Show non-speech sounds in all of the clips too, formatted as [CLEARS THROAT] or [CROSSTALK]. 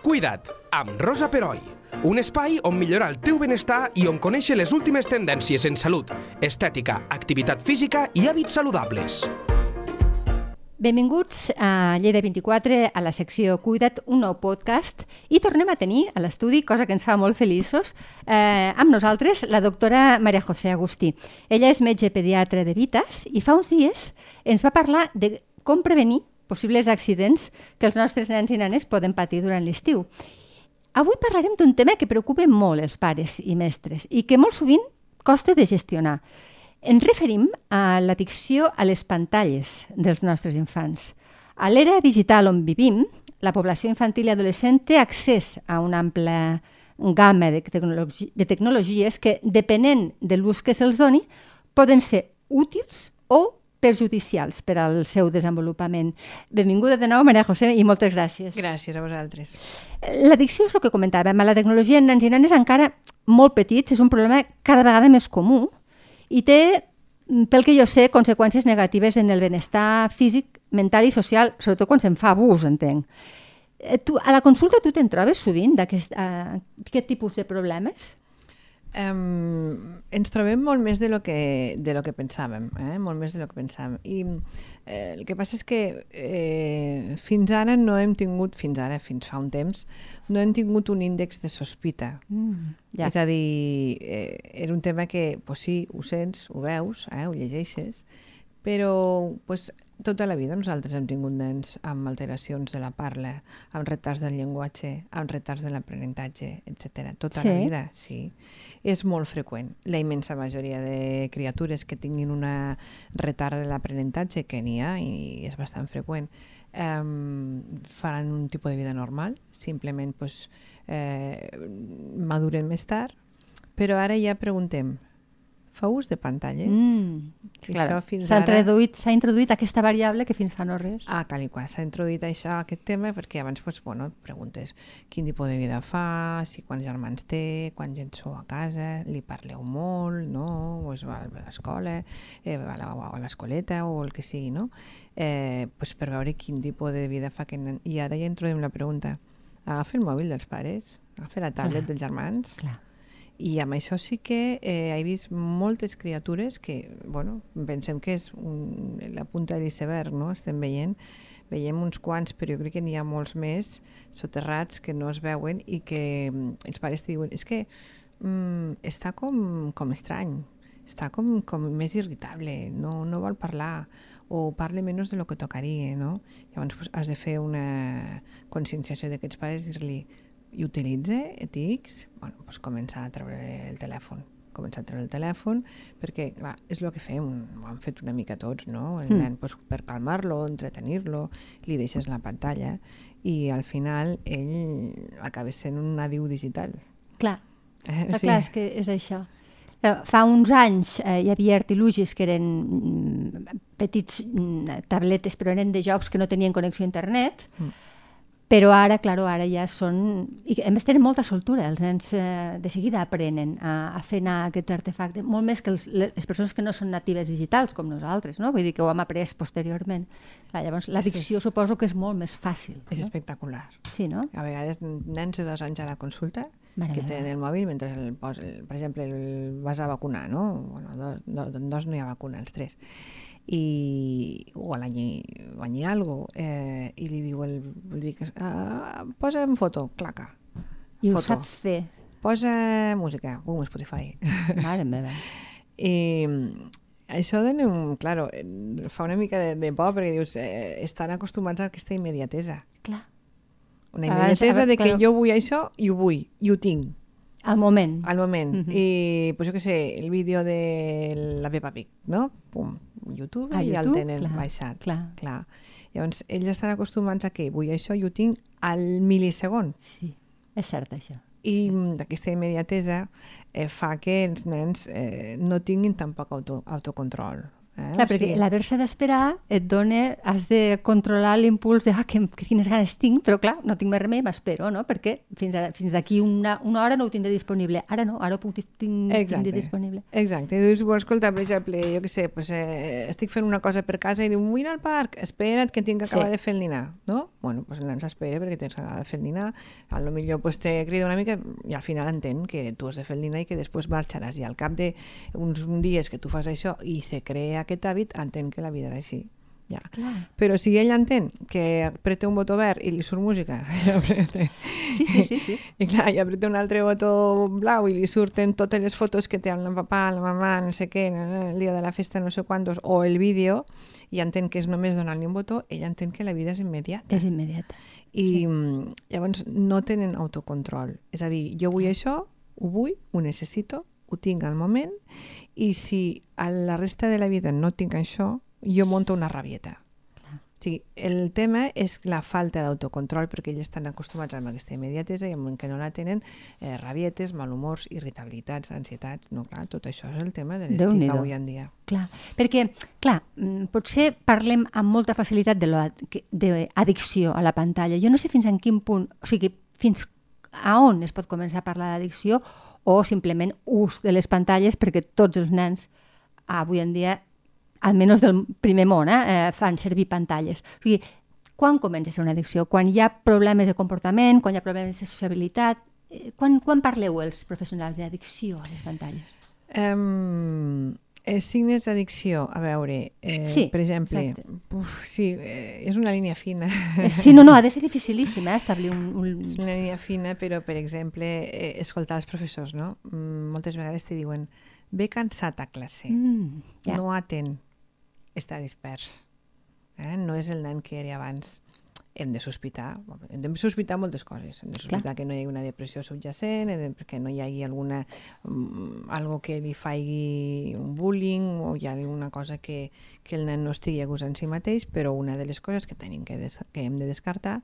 Cuida't, amb Rosa Peroi. Un espai on millorar el teu benestar i on conèixer les últimes tendències en salut, estètica, activitat física i hàbits saludables. Benvinguts a Lleida 24, a la secció Cuida't, un nou podcast, i tornem a tenir a l'estudi, cosa que ens fa molt feliços, eh, amb nosaltres la doctora Maria José Agustí. Ella és metge pediatre de Vitas i fa uns dies ens va parlar de com prevenir possibles accidents que els nostres nens i nenes poden patir durant l'estiu. Avui parlarem d'un tema que preocupa molt els pares i mestres i que molt sovint costa de gestionar. Ens referim a l'addicció a les pantalles dels nostres infants. A l'era digital on vivim, la població infantil i adolescent té accés a una ampla gamma de, tecnologi de tecnologies que, depenent de l'ús que se'ls doni, poden ser útils o perjudicials per al seu desenvolupament. Benvinguda de nou, Maria José, i moltes gràcies. Gràcies a vosaltres. L'addicció és el que comentàvem. La tecnologia en nens i nenes encara molt petits és un problema cada vegada més comú i té, pel que jo sé, conseqüències negatives en el benestar físic, mental i social, sobretot quan se'n fa abús, entenc. Eh, tu, a la consulta tu te'n trobes sovint d'aquest uh, tipus de problemes? Um, ens trobem molt més de lo que, de lo que pensàvem, eh? molt més de lo que pensàvem. I eh, el que passa és que eh, fins ara no hem tingut, fins ara, fins fa un temps, no hem tingut un índex de sospita. Mm, ja. És a dir, eh, era un tema que, pues sí, ho sents, ho veus, eh, ho llegeixes, però pues, tota la vida nosaltres hem tingut nens amb alteracions de la parla, amb retards del llenguatge, amb retards de l'aprenentatge, etc. Tota sí. la vida, sí. És molt freqüent. La immensa majoria de criatures que tinguin una retard de l'aprenentatge, que n'hi ha i és bastant freqüent, eh, faran un tipus de vida normal, simplement pues, eh, maduren més tard, però ara ja preguntem, fa ús de pantalles. Mm, S'ha ara... introduït, introduït aquesta variable que fins fa no res. Ah, cal i qual. S'ha introduït això, aquest tema, perquè abans pues, bueno, preguntes quin tipus de vida fa, si quants germans té, quants gent sou a casa, li parleu molt, no? O es va a l'escola, eh, va a l'escoleta o el que sigui, no? Eh, pues per veure quin tipus de vida fa. Que... I ara ja introduïm la pregunta. Agafa el mòbil dels pares, agafa la tablet Clar. dels germans, Clar i amb això sí que eh, he vist moltes criatures que, bueno, pensem que és un, la punta de l'iceberg, no? Estem veient, veiem uns quants, però jo crec que n'hi ha molts més soterrats que no es veuen i que mm, els pares diuen, és que mm, està com, com estrany, està com, com més irritable, no, no vol parlar, o parle menys de lo que tocaria, no? Llavors pues, has de fer una conscienciació d'aquests pares, dir-li, i utilitza ETX, bueno, doncs començar a treure el telèfon començar a treure el telèfon, perquè clar, és el que fem, ho han fet una mica tots, no? El mm. nen, doncs, per calmar-lo, entretenir-lo, li deixes la pantalla i al final ell acaba sent un nadiu digital. Clar, eh, sí. clar, és que és això. Fa uns anys eh, hi havia artilugis que eren mm, petits mm, tabletes, però eren de jocs que no tenien connexió a internet, mm però ara, claro, ara ja són... I a més tenen molta soltura, els nens eh, de seguida aprenen a, a fer anar aquests artefactes, molt més que els, les persones que no són natives digitals, com nosaltres, no? Vull dir que ho hem après posteriorment. Clar, llavors, l'addicció sí. suposo que és molt més fàcil. És no? espectacular. Sí, no? A vegades nens de dos anys a la consulta Mare que tenen el mòbil mentre, el, el, per exemple, el vas a vacunar, no? Bueno, dos, dos, dos no hi ha vacuna, els tres i o l'any i algo eh, i li diu el, li dic, ah, posa en foto, claca i foto. ho saps fer posa música, bum, Spotify [LAUGHS] mare meva [LAUGHS] i això de, claro, fa una mica de, de por perquè dius, eh, estan acostumats a aquesta immediatesa clar una immediatesa de que jo vull això i ho vull, i ho tinc al moment. Al moment. Uh -huh. I, pues jo què sé, el vídeo de la Peppa Pig, no? Pum, YouTube a i YouTube? el tenen clar, baixat. Clar. clar. Llavors, ells estan acostumats a que vull això i ho tinc al mil·lisegon. Sí, és cert això. I sí. aquesta immediatesa eh, fa que els nens eh, no tinguin tampoc auto, autocontrol. Eh? Clar, perquè l'haver-se d'esperar et dona, has de controlar l'impuls de ah, que, que quines ganes tinc, però clar, no tinc més remei, m'espero, no? Perquè fins, ara, fins d'aquí una, una hora no ho tindré disponible. Ara no, ara ho puc tinc, tindre disponible. Exacte. I dius, vols escoltar, per exemple, jo què sé, pues, eh, estic fent una cosa per casa i diu, vull anar al parc, espera't que tinc que acabar sí. de fer el dinar, no? Bueno, pues l'ens espera perquè tens que acabar de fer el dinar, a lo millor pues, te crida una mica i al final entén que tu has de fer el dinar i que després marxaràs i al cap d'uns dies que tu fas això i se crea aquest hàbit, entén que la vida és així. Ja. Clar. Però si ell entén que apreta un botó verd i li surt música, [LAUGHS] sí, sí, sí, sí. i clar, i apreta un altre botó blau i li surten totes les fotos que té amb el papà, la mamà, no sé què, el dia de la festa no sé quantos, o el vídeo, i entén que és només donar-li un botó, ell entén que la vida és immediata. És immediata. I sí. llavors no tenen autocontrol. És a dir, jo vull això, ho vull, ho necessito, ho tinc al moment, i si a la resta de la vida no tinc això, jo monto una rabieta. O sigui, el tema és la falta d'autocontrol perquè ells estan acostumats amb aquesta immediatesa i en que no la tenen eh, rabietes, malhumors, irritabilitats, ansietats... No, clar, tot això és el tema de l'estic avui en dia. Clar, perquè, clar, mm, potser parlem amb molta facilitat d'addicció a la pantalla. Jo no sé fins en quin punt, o sigui, fins a on es pot començar a parlar d'addicció o simplement ús de les pantalles perquè tots els nens avui en dia almenys del primer món, eh, eh, fan servir pantalles. O sigui, quan comença a ser una addicció? Quan hi ha problemes de comportament, quan hi ha problemes de sociabilitat? Eh, quan, quan parleu els professionals d'addicció a les pantalles? Um, eh, signes d'addicció, a veure, eh, sí, per exemple, uf, sí, eh, és una línia fina. Sí, no, no, ha de ser dificilíssim eh, establir un, un... És una línia fina, però, per exemple, eh, escoltar els professors, no? Mm, moltes vegades te diuen, ve cansat a classe, mm, ja. no atén, està dispers. Eh? No és el nen que era abans. Hem de sospitar, hem de sospitar moltes coses. Hem de sospitar Clar. que no hi hagi una depressió subjacent, que no hi hagi alguna, um, algo que li faci un bullying o hi ha alguna cosa que, que el nen no estigui a gust en si mateix, però una de les coses que tenim que, des, que hem de descartar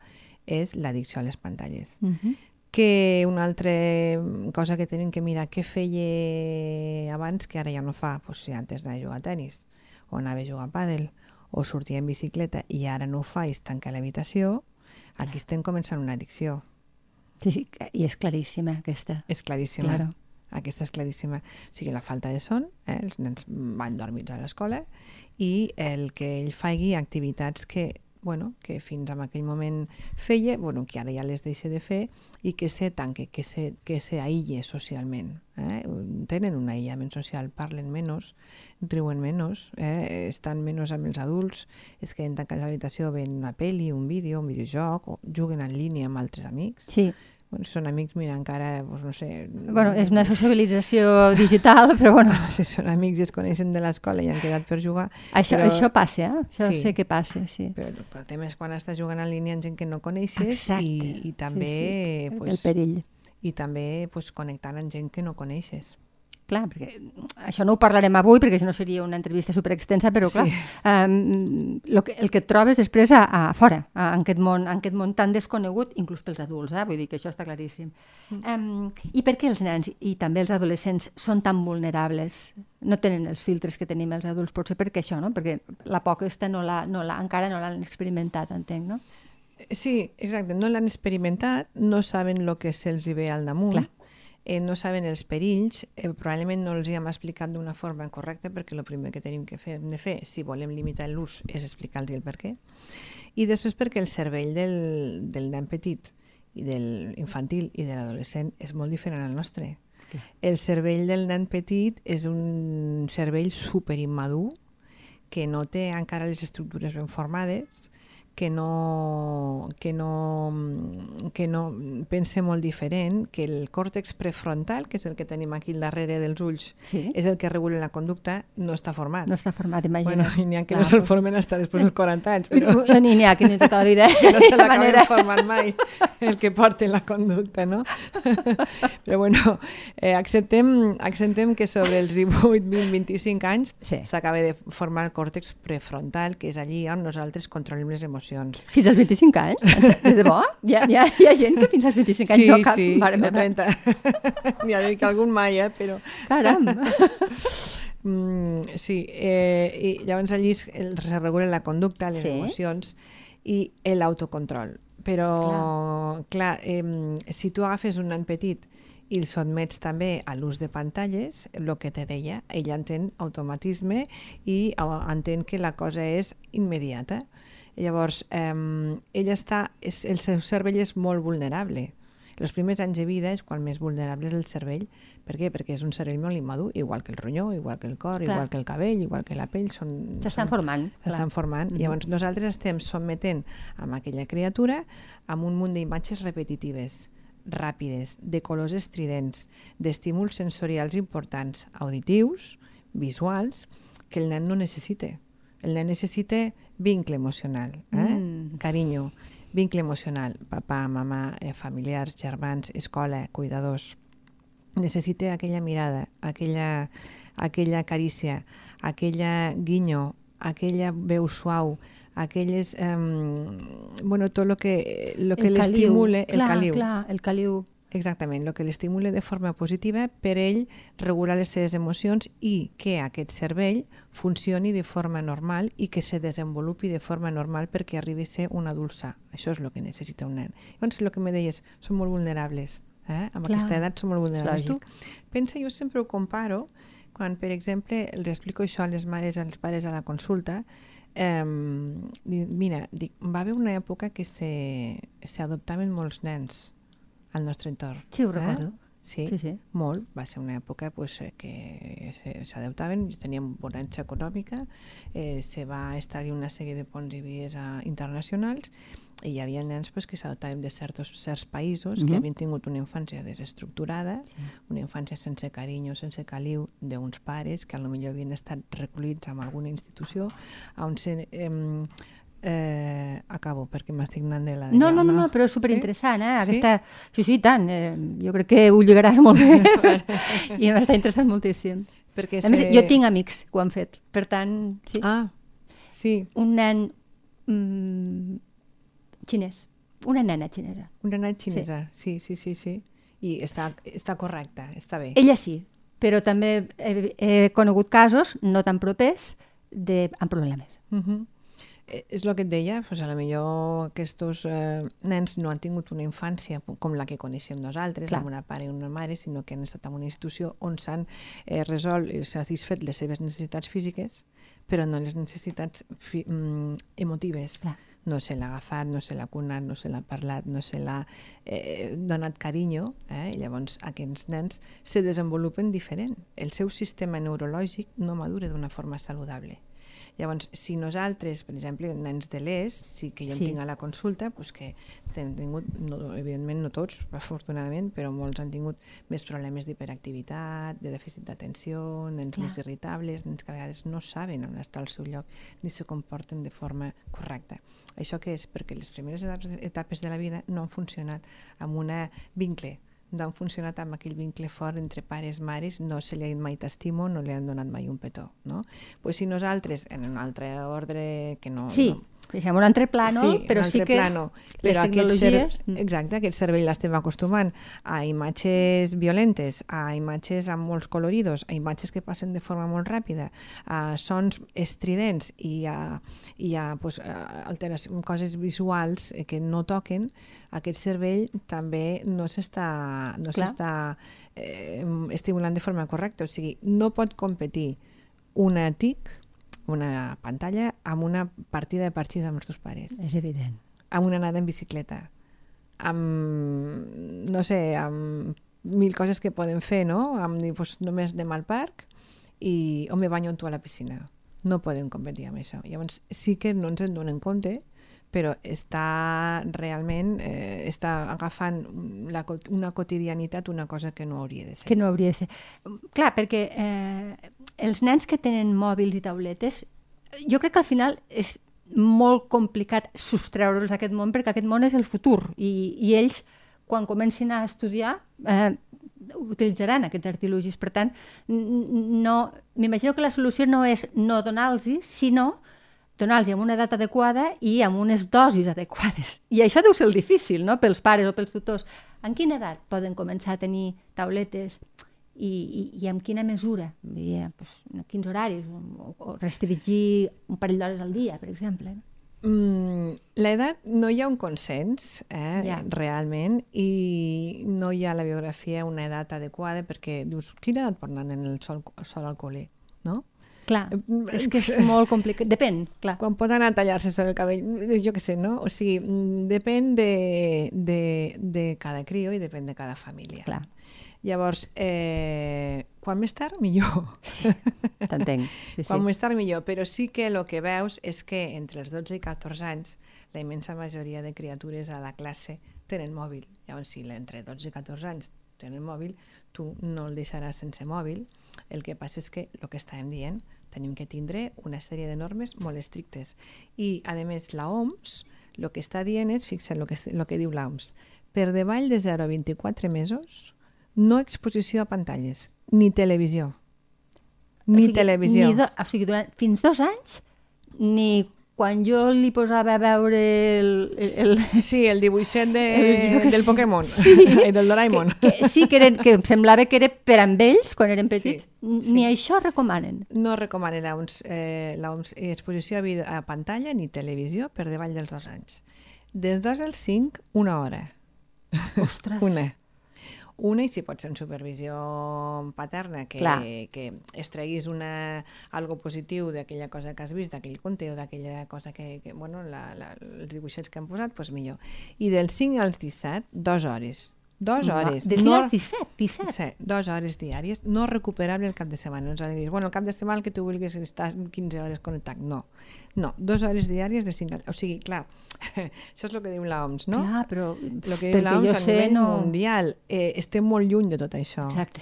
és l'addicció a les pantalles. Uh -huh que una altra cosa que tenim que mirar què feia abans que ara ja no fa, pues, si antes d'anar a jugar a tennis o anava a jugar a pàdel o sortia en bicicleta i ara no ho fa i es tanca l'habitació, aquí estem començant una addicció. Sí, sí, i és claríssima aquesta. És claríssima. Claro. Aquesta és claríssima. O sigui, la falta de son, eh? els nens van dormits a l'escola i el que ell faci activitats que bueno, que fins en aquell moment feia, bueno, que ara ja les deixa de fer i que se tanque, que se, que se aïlle socialment. Eh? Tenen un aïllament social, parlen menys, riuen menys, eh? estan menys amb els adults, es queden tancats a l'habitació veient una pel·li, un vídeo, un videojoc, o juguen en línia amb altres amics. Sí són amics, mira, encara, doncs, no sé... Bueno, és una sociabilització digital, però bueno... [LAUGHS] Si són amics i es coneixen de l'escola i han quedat per jugar... Això, però... això passa, eh? Això sí. sé que passa, sí. Però el tema és quan estàs jugant en línia amb gent que no coneixes Exacte. i, i també... Sí, sí. Pues, el perill. I també pues, connectant amb gent que no coneixes clar, perquè això no ho parlarem avui perquè si no seria una entrevista superextensa, però clar, sí. um, lo que, el que et trobes després a, a fora, a, en, aquest món, en aquest món tan desconegut, inclús pels adults, eh? vull dir que això està claríssim. Um, I per què els nens i també els adolescents són tan vulnerables? No tenen els filtres que tenim els adults, potser perquè això, no? Perquè la por aquesta no la, no la, encara no l'han experimentat, entenc, no? Sí, exacte, no l'han experimentat, no saben el que se'ls ve al damunt. Clar eh, no saben els perills, eh, probablement no els hi hem explicat d'una forma correcta perquè el primer que tenim que fer, de fer si volem limitar l'ús és explicar-los el per què. I després perquè el cervell del, del nen petit i del infantil i de l'adolescent és molt diferent al nostre. El cervell del nen petit és un cervell super immadur que no té encara les estructures ben formades, que no, que no, que no pense molt diferent, que el còrtex prefrontal, que és el que tenim aquí al darrere dels ulls, sí. és el que regula la conducta, no està format. No està format, imagina. Bueno, n'hi ha que Clar. no se'l formen fins després dels 40 anys. Però... N'hi ha que ni tota la vida. [LAUGHS] Que no se l'acaben manera... formant mai, el que porta la conducta, no? [LAUGHS] Però bueno, eh, acceptem, acceptem que sobre els 18, 20, 25 anys s'acaba sí. de formar el còrtex prefrontal, que és allí on nosaltres controlem les emocions emocions. Fins als 25 anys? [LAUGHS] De debò? Hi ha, hi ha, hi ha gent que fins als 25 anys sí, no cap... Sí, Mare no 30. N'hi ha dir que algun mai, eh? Però... Caram! [LAUGHS] Mm, sí, eh, i llavors allí es, regula la conducta, les Sí. emocions i l'autocontrol. Però, clar, eh, si tu agafes un nen petit i el sotmets també a l'ús de pantalles, el que te deia, ell entén automatisme i eh, entén que la cosa és immediata. Llavors, eh, ell està, és, el seu cervell és molt vulnerable. Els primers anys de vida és quan més vulnerable és el cervell. Per què? Perquè és un cervell molt immadur, igual que el ronyó, igual que el cor, Clar. igual que el cabell, igual que la pell. S'estan formant. S'estan formant. Mhm. Llavors nosaltres estem sotmetent amb aquella criatura amb un munt d'imatges repetitives, ràpides, de colors estridents, d'estímuls sensorials importants, auditius, visuals, que el nen no necessita. El nen necessita vincle emocional, eh? Mm. carinyo, vincle emocional, papà, mamà, eh, familiars, germans, escola, cuidadors. Necessita aquella mirada, aquella, aquella carícia, aquella guinyo, aquella veu suau, aquelles... Eh, bueno, tot lo que, lo que l'estimule, el caliu. Clar, el caliu. Exactament, el que l'estimule de forma positiva per ell regular les seves emocions i que aquest cervell funcioni de forma normal i que se desenvolupi de forma normal perquè arribi a ser un adult sa. Això és el que necessita un nen. Llavors, el que me deies, són molt vulnerables. Eh? Amb Clar, aquesta edat són molt vulnerables. Tu pensa, jo sempre ho comparo, quan, per exemple, els explico això a les mares, als pares a la consulta, eh, mira, dic, va haver una època que se, se adoptaven molts nens al nostre entorn. Sí, ho recordo. Sí, Sí, sí. molt. Va ser una època pues, eh, que s'adoptaven, teníem bonança econòmica, eh, se va establir una sèrie de ponts i vies a, internacionals i hi havia nens pues, que s'adoptaven de certs, certs països que Mhm. havien tingut una infància desestructurada, Sí. una infància sense carinyo, sense caliu d'uns pares que potser havien estat recollits en alguna institució on se, eh, eh, acabo perquè m'estic anant de la... No, no, no, no, però és superinteressant, eh? Sí? Aquesta... Sí, sí, tant. Eh, jo crec que ho lligaràs molt bé [LAUGHS] i m'està interessant moltíssim. Perquè A més, se- jo tinc amics que ho han fet. Per tant, sí. Ah, sí, Un nen mm, xinès. Una nena xinesa. una nena xinesa, sí, sí, sí, sí. I està, està correcta, està bé. Ella sí, però també he, he conegut casos no tan propers de, amb problemes. Uh -huh. És el que et deia, pues a la millor aquests eh, nens no han tingut una infància com la que coneixem nosaltres, Clar. amb una pare i una mare, sinó que han estat en una institució on s'han eh, resolt i satisfet les seves necessitats físiques, però no les necessitats fi mm, emotives. Clar. No se l'ha agafat, no se l'ha cunat, no se l'ha parlat, no se l'ha eh, donat carinyo, eh? i llavors aquests nens se desenvolupen diferent. El seu sistema neurològic no madura d'una forma saludable. Llavors, si nosaltres, per exemple, nens de l'ES, sí que jo Sí. tinc a la consulta, doncs que han tingut, no, evidentment no tots, afortunadament, però molts han tingut més problemes d'hiperactivitat, de dèficit d'atenció, nens Clar. més irritables, nens que a vegades no saben on està el seu lloc ni se comporten de forma correcta. Això què és? Perquè les primeres etapes de la vida no han funcionat amb un vincle no han funcionat amb aquell vincle fort entre pares, mares, no se li ha dit mai t'estimo, no li han donat mai un petó. No? Pues si nosaltres, en un altre ordre que no... Sí, no, deixem un altre plano, sí, però un sí altre que plano, les però aquest cer tecnologies... Mm. exacte, aquest cervell l'estem acostumant a imatges violentes, a imatges amb molts coloridos, a imatges que passen de forma molt ràpida, a sons estridents i a, i a, pues, a coses visuals que no toquen, aquest cervell també no s'està no eh, estimulant de forma correcta. O sigui, no pot competir una TIC, una pantalla, amb una partida de parxís amb els teus pares És evident. amb una anada en bicicleta, amb, no sé, amb mil coses que poden fer, no? Amb dir, pues, només anem al parc i o me banyo amb tu a la piscina. No podem competir amb això. Llavors, sí que no ens en donen compte, però està realment eh, està agafant la, una quotidianitat, una cosa que no hauria de ser. Que no hauria de ser. Clar, perquè eh, els nens que tenen mòbils i tauletes, jo crec que al final és molt complicat sostreure'ls d'aquest món perquè aquest món és el futur i, i ells, quan comencin a estudiar, eh, utilitzaran aquests artilugis. Per tant, no, m'imagino que la solució no és no donar-los, sinó donar-los amb una edat adequada i amb unes dosis adequades. I això deu ser el difícil, no?, pels pares o pels tutors. En quina edat poden començar a tenir tauletes i, i, i amb quina mesura? Vull dir, pues, en quins horaris? O, o restringir un parell d'hores al dia, per exemple. Mm, L'edat no hi ha un consens, eh, Ja. realment, i no hi ha la biografia una edat adequada perquè dius, quina edat pot anar en el sol, sol al col·le, no? Clar, és que és [LAUGHS] molt complicat. Depèn, clar. Quan pot anar a tallar-se sobre el cabell, jo què sé, no? O sigui, depèn de, de, de cada crio i depèn de cada família. Clar. Llavors, eh, quan més tard, millor. [LAUGHS] T'entenc. Sí, sí. Quan més tard, millor. Però sí que el que veus és que entre els 12 i 14 anys la immensa majoria de criatures a la classe tenen mòbil. Llavors, si entre 12 i 14 anys tenen mòbil, tu no el deixaràs sense mòbil. El que passa és que el que estàvem dient, tenim que tindre una sèrie de normes molt estrictes. I, a més, la OMS el que està dient és, fixa't el que, lo que diu l'OMS, per davall de 0 a 24 mesos, no exposició a pantalles, ni televisió. Ni O sigui, televisió. Ni do, o sigui, durant, fins dos anys, ni quan jo li posava a veure el... el, el [LAUGHS] Sí, el dibuixet de, El- del sé. Pokémon, Sí. [LAUGHS] Ai, del Doraemon. que, que, sí, que, eren, que em semblava que era per amb ells, quan eren petits. Sí, Ni això recomanen. No recomana l'OMS, eh, a, a pantalla ni televisió per davall dels dos anys. Des dos als cinc, una hora. Ostres. [LAUGHS] Una. Una, i si pot ser en supervisió paterna, que, Clar. que extreguis una, algo positiu d'aquella cosa que has vist, d'aquell conte o d'aquella cosa que, que bueno, la, la, els dibuixets que han posat, doncs millor. I del 5 als 17, dues hores. Dues hores. Des No- no... 17, 17. Sí, dues hores diàries, no recuperable el cap de setmana. No ens ha de dir, bueno, el cap de setmana que tu vulguis estar 15 hores connectat. No, no, dues hores diàries de 5 O sigui, clar, [LAUGHS] això és el que diu l'OMS, no? Clar, però El que diu l'OMS a sé, nivell no... mundial. Eh, estem molt lluny de tot això. Exacte.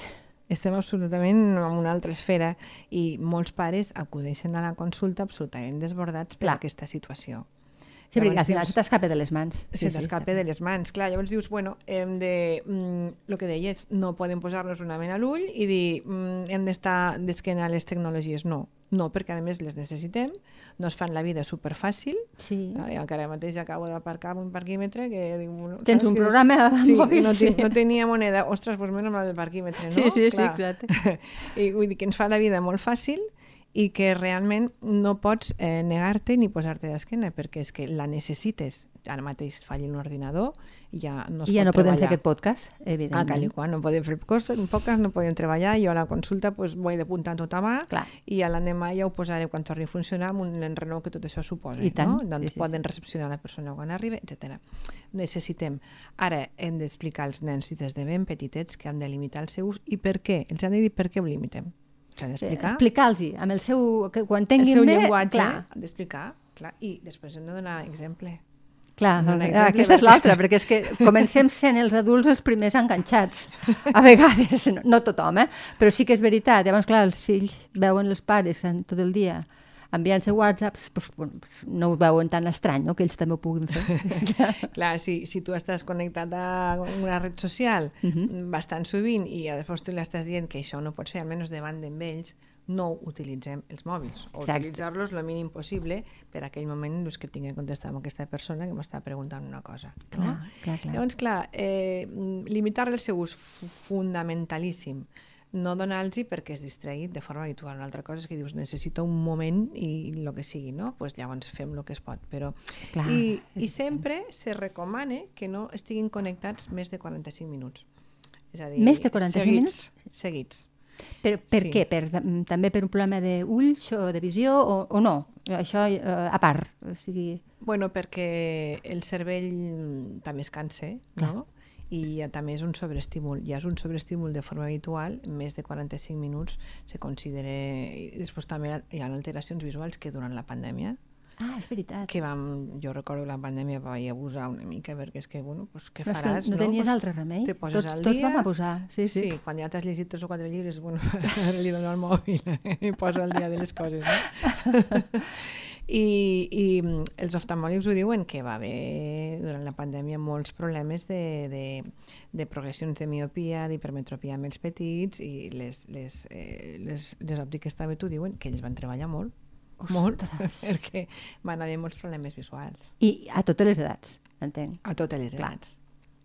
Estem absolutament en una altra esfera i molts pares acudeixen a la consulta absolutament desbordats per Clar. aquesta situació. Sí, perquè al final se t'escapa de les mans. se t'escapa de les mans. Clar, llavors dius, bueno, hem de... Mm, el que deies, no podem posar-nos una mena a l'ull i dir, mm, hem d'estar d'esquena a les tecnologies. No, no, perquè a més les necessitem, no es fan la vida superfàcil. Sí. Ah, jo encara mateix acabo d'aparcar amb un parquímetre que... Dic, bueno, Tens un programa al sí, mòbil, No, sí. sí. no tenia moneda. Ostres, doncs menys mal del parquímetre, no? Sí, sí, sí, Clar. exacte. [LAUGHS] I vull dir que ens fa la vida molt fàcil i que realment no pots eh, negar-te ni posar-te d'esquena perquè és que la necessites. Ara mateix falli un ordinador i ja no es I ja pot no podem fer aquest podcast, Ah, cal i evidentment. qual, no podem fer en poques no podem treballar, jo a la consulta pues, ho he d'apuntar tot a mà Clar. i a l'endemà ja ho posaré quan torni a funcionar amb un enrenou que tot això suposa. I tant, No? sí, Doncs sí, poden recepcionar la persona quan arriba, etc. Necessitem. Ara hem d'explicar als nens i des de ben petitets que han de limitar el seu ús i per què. Els han de dir per què ho limitem. S'ha d'explicar Explicar-los amb el seu... Que quan el tinguin seu bé, llenguatge, clar, d'explicar, clar, i després hem de donar exemple. clar, ah, exemple aquesta és l'altra, perquè és que comencem sent els adults els primers enganxats. A vegades, no, no tothom, eh? però sí que és veritat. Llavors, clar, els fills veuen els pares tot el dia enviant-se whatsapps, doncs, bueno, no ho veuen tan estrany, no?, que ells també ho puguin fer. [LAUGHS] Clar, si, si tu estàs connectat a una red social uh Mhm. -huh. bastant sovint i després tu li estàs dient que això no pots fer, almenys davant d'ells, no utilitzem els mòbils. O utilitzar-los el mínim possible per aquell moment en què tinc que contestar amb aquesta persona que m'està preguntant una cosa. Clar, no? clar, clar. Llavors, clar, eh, limitar el seu ús fu- fundamentalíssim no donar-los perquè es distregui de forma habitual. Una altra cosa és que dius, necessito un moment i el que sigui, no? Pues llavors fem el que es pot. Però... Clar, I, I sempre se recomana que no estiguin connectats més de 45 minuts. És a dir, Més de 45 seguits, minuts? Seguits. Per, per Sí. què? Per, també per un problema d'ulls o de visió o, o no? Això eh, a part. O sigui, Bueno, perquè el cervell també es cansa, no? I eh, també és un sobreestímul. Ja és un sobreestímul de forma habitual, més de 45 minuts se considera... I després també hi ha alteracions visuals que durant la pandèmia ah, és veritat. que vam, jo recordo la pandèmia vaig abusar una mica perquè és que, bueno, pues, què Però faràs? no tenies Pues, altre remei. Te poses Tots, al tots dia. vam abusar. Sí, sí. Sí, quan ja t'has llegit tres o quatre llibres, bueno, [LAUGHS] li dono el mòbil i posa el dia de les coses, no? [LAUGHS] I, I mm, els oftalmòlegs ho diuen que va haver durant la pandèmia molts problemes de, de, de progressions de miopia, d'hipermetropia amb els petits i les, les, eh, les, les òptiques també t'ho diuen que ells van treballar molt, molt, Ostres. [LAUGHS] perquè van haver molts problemes visuals I a totes les edats, entenc. a totes les Clar. edats.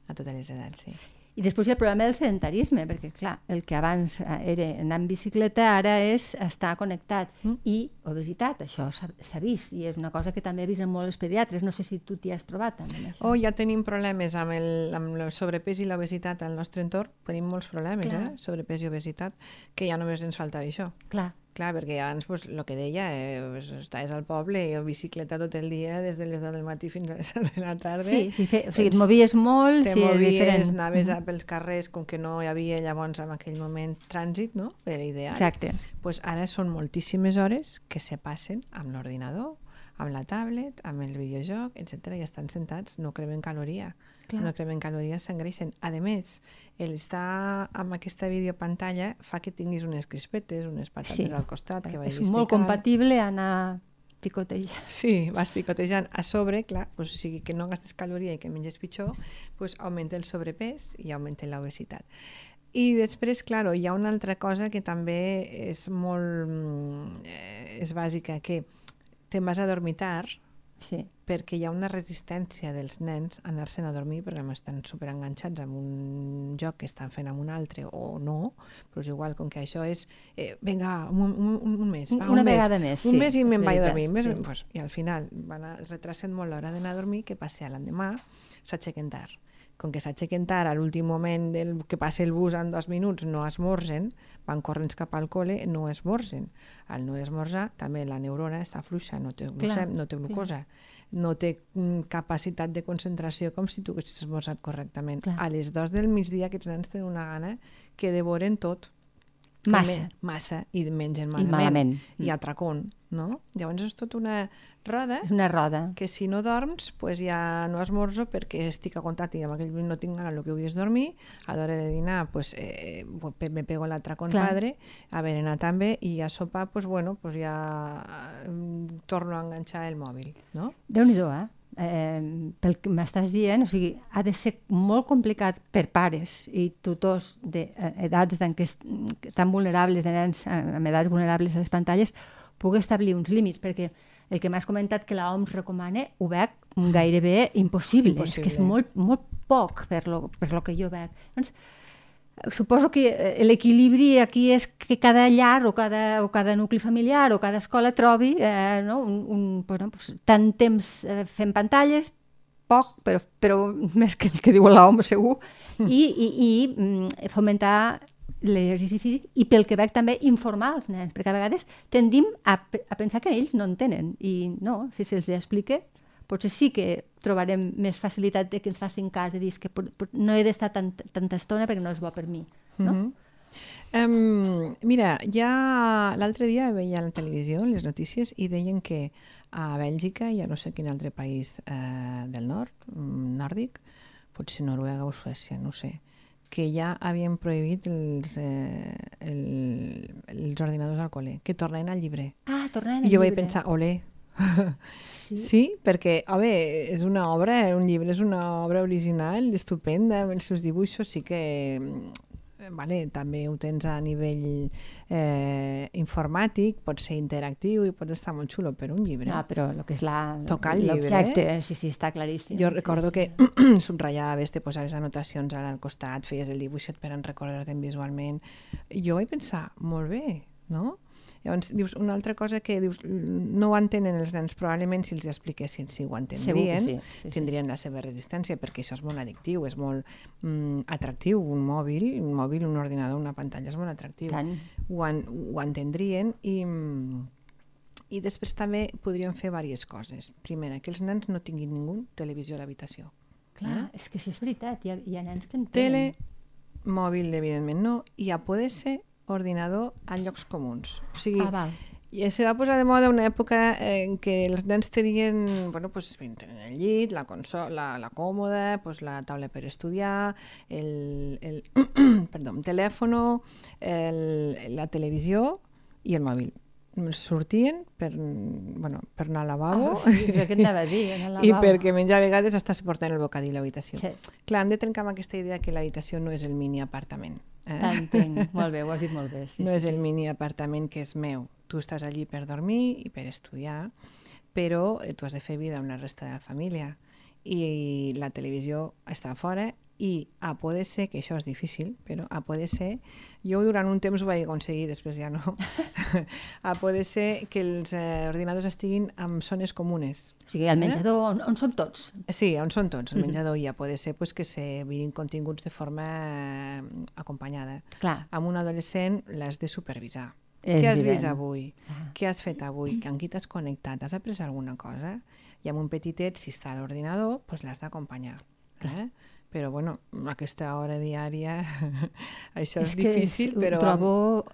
A totes les edats, sí. I després hi ha el problema del sedentarisme, perquè, clar, el que abans era anar en bicicleta ara és estar connectat. Mm. I obesitat, això s'ha vist, i és una cosa que també avisen molt els pediatres. No sé si tu t'hi has trobat, també, amb això. Oh, ja tenim problemes amb el, amb el sobrepès i l'obesitat al nostre entorn. Tenim molts problemes, Clar. eh? Sobrepès i obesitat, que ja només ens faltava això. Clar, Clar, perquè abans, pues, el que deia, eh, pues, estaves al poble i bicicleta tot el dia, des de les 10 del matí fins a les 7 de la tarda. sí, sí fe, o sigui, et movies molt, te sí, movies, diferent. anaves pels carrers, com que no hi havia llavors en aquell moment trànsit, no? Era ideal. Exacte. pues ara són moltíssimes hores que se passen amb l'ordinador, amb la tablet, amb el videojoc, etc. i estan sentats, no cremen caloria. Clar. No cremen calories, s'engreixen. A més, el estar amb aquesta videopantalla fa que tinguis unes crispetes, unes patates Sí. al costat, que És vagis molt picant. compatible anar picotejant. Sí, vas picotejant a sobre, clar, pues, o sigui que no gastes caloria i que menges pitjor, pues, augmenta el sobrepès i augmenta l'obesitat. I després, claro, hi ha una altra cosa que també és molt... mm, Eh, és bàsica, que te'n vas a dormir tard Sí. perquè hi ha una resistència dels nens a anar-se'n a dormir perquè estan superenganxats amb un joc que estan fent amb un altre o no, però és igual, com que això és eh, vinga, un, un, un, un mes, va, Una un mes, vegada més, un sí, mes i me'n vaig a dormir, més, sí. pues, i al final van a, retrasen molt l'hora d'anar a dormir, que passa l'endemà, s'aixequen tard. Com que s'aixequen tard, a l'últim moment del, que passa el bus en dos minuts, no esmorzen, van corrents cap al col·le, no esmorzen. Al no esmorzar, també la neurona està fluixa, no té, Clar, glucem, no té glucosa, no té mm, capacitat de concentració com si tu haguessis esmorzat correctament. Clar. A les dos del migdia aquests nens tenen una gana que devoren tot. Massa. Massa, i mengen I malament. malament. I atracón, no? Llavors és tot una roda És una roda. que si no dorms, pues ja no esmorzo perquè estic aguantat i amb aquell no tinc gana, el que vull és dormir. A l'hora de dinar, pues, eh, me pego l'atracón Clar. padre, a berenar també, i a sopar, pues, bueno, pues ja eh, torno a enganxar el mòbil, no? Déu-n'hi-do, eh? Eh, pel que m'estàs dient, o sigui, ha de ser molt complicat per pares i tutors d'edats est- tan vulnerables, de nens eh, amb edats vulnerables a les pantalles, poder establir uns límits, perquè el que m'has comentat que la OMS recomana ho veig gairebé impossible, és que és Impossible. molt, molt poc per lo, per lo que jo veig. Doncs, suposo que eh, l'equilibri aquí és que cada llar o cada, o cada nucli familiar o cada escola trobi eh, no, un, un, bueno, pues, tant temps eh, fent pantalles, poc, però, però [LAUGHS] més que el que diu l'home segur, i, i, i mm, fomentar l'exercici físic i pel que veig també informar els nens, perquè a vegades tendim a, a pensar que ells no entenen i no, si se'ls explica potser sí que trobarem més facilitat de que ens facin cas, de dir "És que no he d'estar tant, tanta estona perquè no és bo per mi. No? Mhm. Um, mira, ja l'altre dia veia a la televisió les notícies i deien que a Bèlgica i a no sé quin altre país eh, del nord, mm, nòrdic, potser Noruega o Suècia, no sé, que ja havien prohibit els, eh, el, els ordinadors al col·le, que tornen al llibre. Ah, tornant I jo vaig pensar, olé, Sí. Sí, perquè, home, és una obra, un llibre és una obra original, estupenda, amb els seus dibuixos, sí que mm, vale, també ho tens a nivell eh, informàtic, pot ser interactiu i pot estar molt xulo, però un llibre... No, però el que és la- Tocar el l'objecte, sí, sí, està claríssim. Jo recordo sí, que [CLEARS THROAT] subratllaves, te posaves anotacions al costat, feies el dibuixet per en recordar-te'n visualment. Jo vaig pensar, molt bé, no? Llavors, dius, una altra cosa que dius, no ho entenen els nens, probablement si els expliquessin si ho entendrien, sí, sí, sí. tindrien la seva resistència, perquè això és molt addictiu, és molt mm, atractiu, un mòbil, un mòbil, un ordinador, una pantalla és molt atractiu. Tant. Ho, en, ho entendrien i, mm, i després també podrien fer diverses coses. Primera, que els nens no tinguin ningú televisió a l'habitació. Clar, és que això és veritat, hi ha, hi ha nens que en Tele, tenen. mòbil, evidentment no, i a poder ser ordinador en llocs comuns. O sigui, Ah, val. i se va posar de moda una època en què els nens tenien, bueno, pues, tenen el llit, la, consola, la, la còmoda, pues, la taula per estudiar, el, el, [CLEARS THROAT] perdó, el telèfon, el, la televisió i el mòbil. Sortien per, bueno, per anar al lavabo Ah, sí, anava a dir, en el [LAUGHS] i perquè menjar a vegades està se portant el bocadillo a l'habitació. Sí. Clar, hem de trencar amb aquesta idea que l'habitació no és el mini apartament. Eh? T'entenc, molt bé, ho has dit molt bé. Sí, no sí, és el mini apartament que és meu. Tu estàs allí per dormir i per estudiar, però eh, tu has de fer vida amb la resta de la família. I la televisió està fora i a poder ser, que això és difícil, però a poder ser, jo durant un temps ho vaig aconseguir, després ja no, [LAUGHS] a poder ser que els eh, ordinadors estiguin en zones comunes. O sigui, al menjador, on, on som tots. Sí, on són tots, el menjador, i a poder ser pues, que se mirin continguts de forma eh, acompanyada. Clar. Amb un adolescent l'has de supervisar. És Què has evident. vist avui? Què has fet avui? Amb qui t'has connectat? Has après alguna cosa? I amb un petitet, si està a l'ordinador, doncs l'has d'acompanyar. Eh? Però, bueno, aquesta hora diària [LAUGHS] això és, difícil, ho però... trobo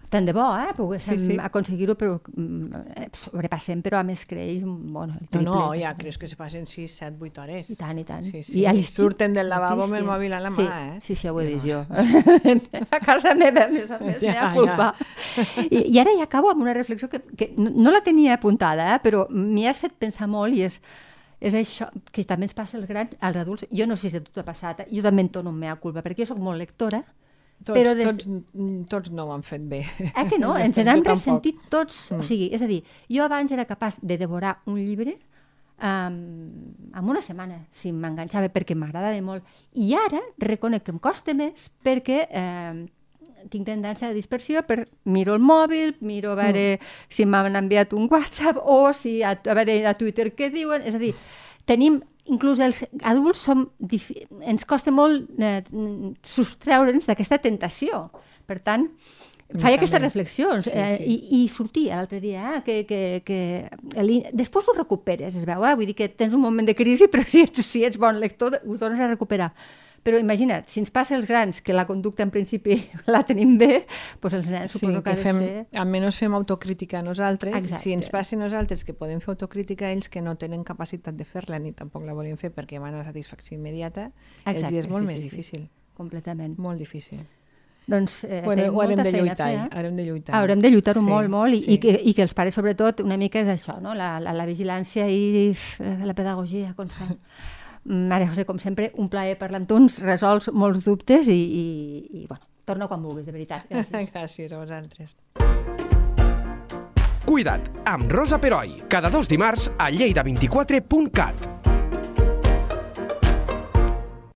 tant de bo, eh? Poguéssim Sí, sí. aconseguir-ho, però mm, eh, sobrepassem, però a més creix, bueno, el No, triple. no, ja creus que se passen 6, 7, 8 hores. I tant, i tant. Sí, sí. I surten del lavabo amb el mòbil a la mà, sí, eh? Sí, això ho he No. vist jo. [LAUGHS] a casa meva, a més a més, Ja, ja, ja. culpa. I, I ara ja acabo amb una reflexió que, que no, no la tenia apuntada, eh? però m'hi has fet pensar molt i és, és això que també ens passa als grans, als adults. Jo no sé si a tu t'ha passat, eh? jo també em tono amb mea culpa, perquè jo sóc molt lectora, Tots, però des- tots, mm, tots no ho han fet bé. Eh que no? [LAUGHS] Ens tampoc. ressentit tots. Mm. O sigui, és a dir, jo abans era capaç de devorar un llibre um, en una setmana, si m'enganxava, perquè m'agradava molt. I ara reconec que em costa més perquè eh, tinc tendència a dispersió per miro el mòbil, miro a veure Mm. si m'han enviat un WhatsApp o si a, a veure a Twitter què diuen. És a dir, tenim inclús els adults som, ens costa molt eh, sostreure'ns d'aquesta tentació. Per tant, faia aquestes reflexions Sí, eh, sí. i, i sortia l'altre dia eh, que, que, que el- després ho recuperes, es veu, eh? vull dir que tens un moment de crisi però si ets, si ets bon lector ho tornes a recuperar però imagina't, si ens passa als grans que la conducta en principi [LAUGHS] la tenim bé, doncs els nens Sí, suposo que, que ha de fem, ser... almenys fem autocrítica a nosaltres. Exacte. Si ens passa a nosaltres que podem fer autocrítica, ells que no tenen capacitat de fer-la ni tampoc la volen fer perquè van a la satisfacció immediata, els Exacte, hi és molt sí, més sí, sí. difícil. Completament. Molt difícil. Doncs eh, Bueno, ho haurem de lluitar, fer, eh? haurem de lluitar. Haurem de lluitar-ho Sí, molt, molt, i, sí. i, que, i que els pares, sobretot, una mica és això, no? la, la, la vigilància i uf, la pedagogia constant. [LAUGHS] Maria José, com sempre, un plaer parlar amb tu, ens resols molts dubtes i, i, i bueno, torna quan vulguis, de veritat. Gràcies. [LAUGHS] Gràcies a vosaltres. Cuida't, amb Rosa Peroi, cada dos dimarts a lleida24.cat.